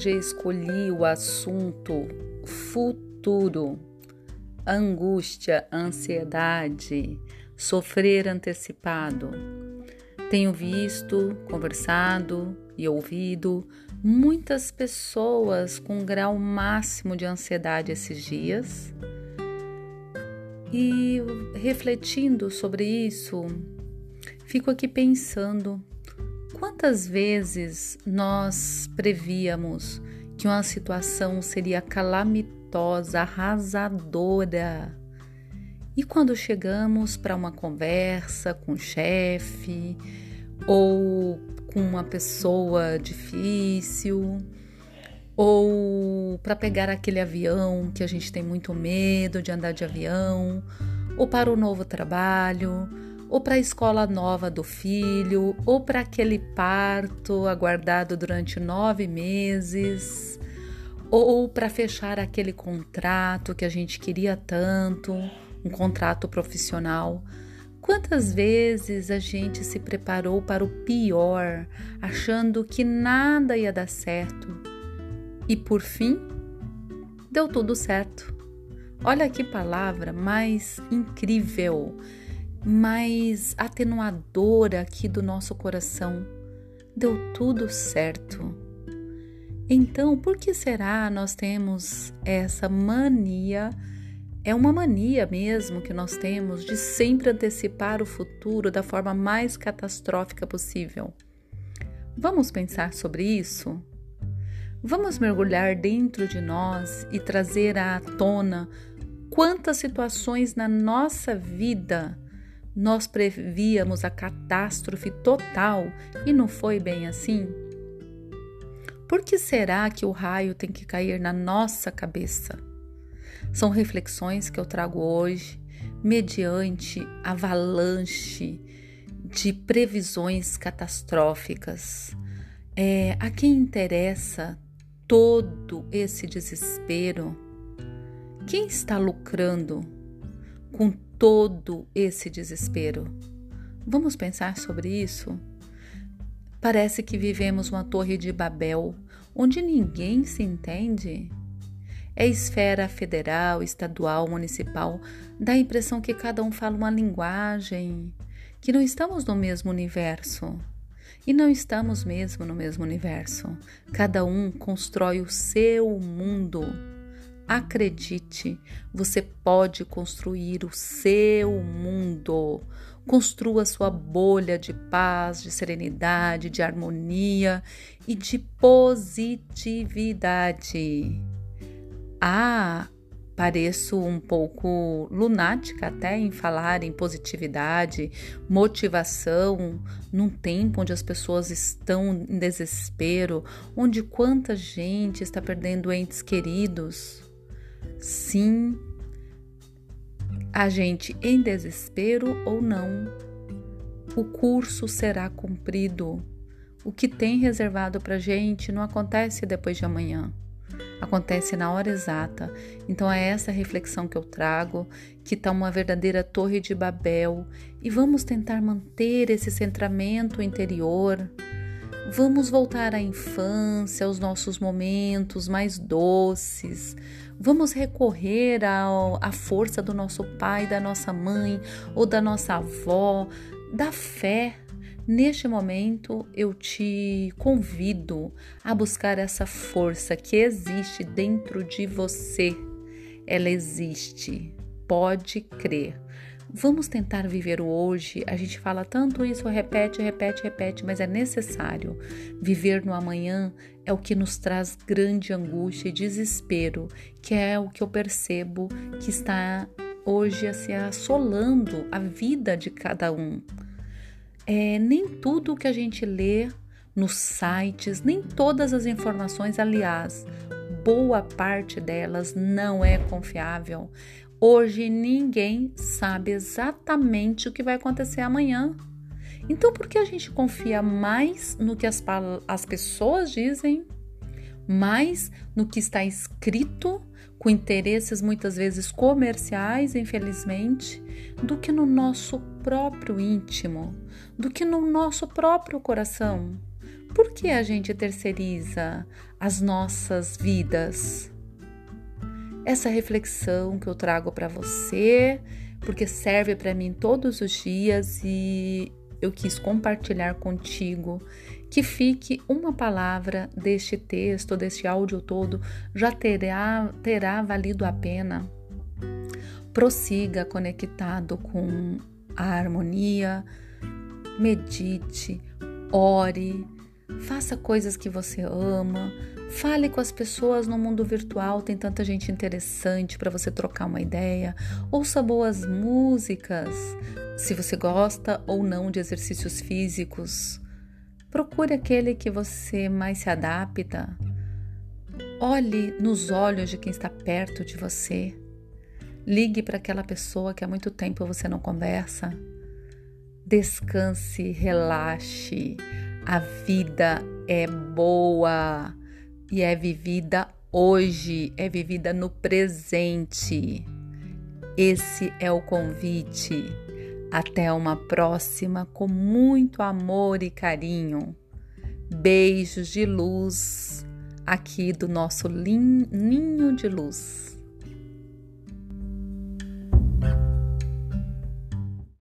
Hoje escolhi o assunto futuro, angústia, ansiedade, sofrer antecipado. Tenho visto, conversado e ouvido muitas pessoas com grau máximo de ansiedade esses dias. E refletindo sobre isso, fico aqui pensando Quantas vezes nós prevíamos que uma situação seria calamitosa, arrasadora? E quando chegamos para uma conversa com o chefe ou com uma pessoa difícil, ou para pegar aquele avião que a gente tem muito medo de andar de avião, ou para o novo trabalho, ou para a escola nova do filho, ou para aquele parto aguardado durante nove meses, ou para fechar aquele contrato que a gente queria tanto, um contrato profissional. Quantas vezes a gente se preparou para o pior, achando que nada ia dar certo e por fim deu tudo certo. Olha que palavra mais incrível! Mais atenuadora aqui do nosso coração. Deu tudo certo. Então, por que será nós temos essa mania? É uma mania mesmo que nós temos de sempre antecipar o futuro da forma mais catastrófica possível. Vamos pensar sobre isso? Vamos mergulhar dentro de nós e trazer à tona quantas situações na nossa vida nós prevíamos a catástrofe total e não foi bem assim? Por que será que o raio tem que cair na nossa cabeça? São reflexões que eu trago hoje, mediante avalanche de previsões catastróficas. É, a quem interessa todo esse desespero? Quem está lucrando com todo esse desespero. Vamos pensar sobre isso? Parece que vivemos uma torre de Babel onde ninguém se entende. É esfera federal, estadual, municipal, dá a impressão que cada um fala uma linguagem, que não estamos no mesmo universo. E não estamos mesmo no mesmo universo. Cada um constrói o seu mundo Acredite, você pode construir o seu mundo. Construa sua bolha de paz, de serenidade, de harmonia e de positividade. Ah, pareço um pouco lunática até em falar em positividade, motivação, num tempo onde as pessoas estão em desespero, onde quanta gente está perdendo entes queridos. Sim, a gente em desespero ou não, o curso será cumprido. O que tem reservado para gente não acontece depois de amanhã, acontece na hora exata. Então é essa reflexão que eu trago, que está uma verdadeira torre de Babel, e vamos tentar manter esse centramento interior. Vamos voltar à infância, aos nossos momentos mais doces. Vamos recorrer à força do nosso pai, da nossa mãe ou da nossa avó, da fé. Neste momento, eu te convido a buscar essa força que existe dentro de você. Ela existe, pode crer. Vamos tentar viver o hoje. A gente fala tanto isso, repete, repete, repete, mas é necessário. Viver no amanhã é o que nos traz grande angústia e desespero, que é o que eu percebo que está hoje assim, assolando a vida de cada um. É, nem tudo que a gente lê nos sites, nem todas as informações, aliás, boa parte delas não é confiável. Hoje ninguém sabe exatamente o que vai acontecer amanhã. Então, por que a gente confia mais no que as, as pessoas dizem, mais no que está escrito, com interesses muitas vezes comerciais, infelizmente, do que no nosso próprio íntimo, do que no nosso próprio coração? Por que a gente terceiriza as nossas vidas? Essa reflexão que eu trago para você, porque serve para mim todos os dias e eu quis compartilhar contigo que fique uma palavra deste texto, deste áudio todo, já terá, terá valido a pena. Prossiga conectado com a harmonia, medite, ore, faça coisas que você ama, fale com as pessoas no mundo virtual, tem tanta gente interessante para você trocar uma ideia, ouça boas músicas, se você gosta ou não de exercícios físicos. Procure aquele que você mais se adapta. Olhe nos olhos de quem está perto de você. Ligue para aquela pessoa que há muito tempo você não conversa. Descanse, relaxe. A vida é boa e é vivida hoje, é vivida no presente. Esse é o convite. Até uma próxima com muito amor e carinho. Beijos de luz aqui do nosso ninho de luz.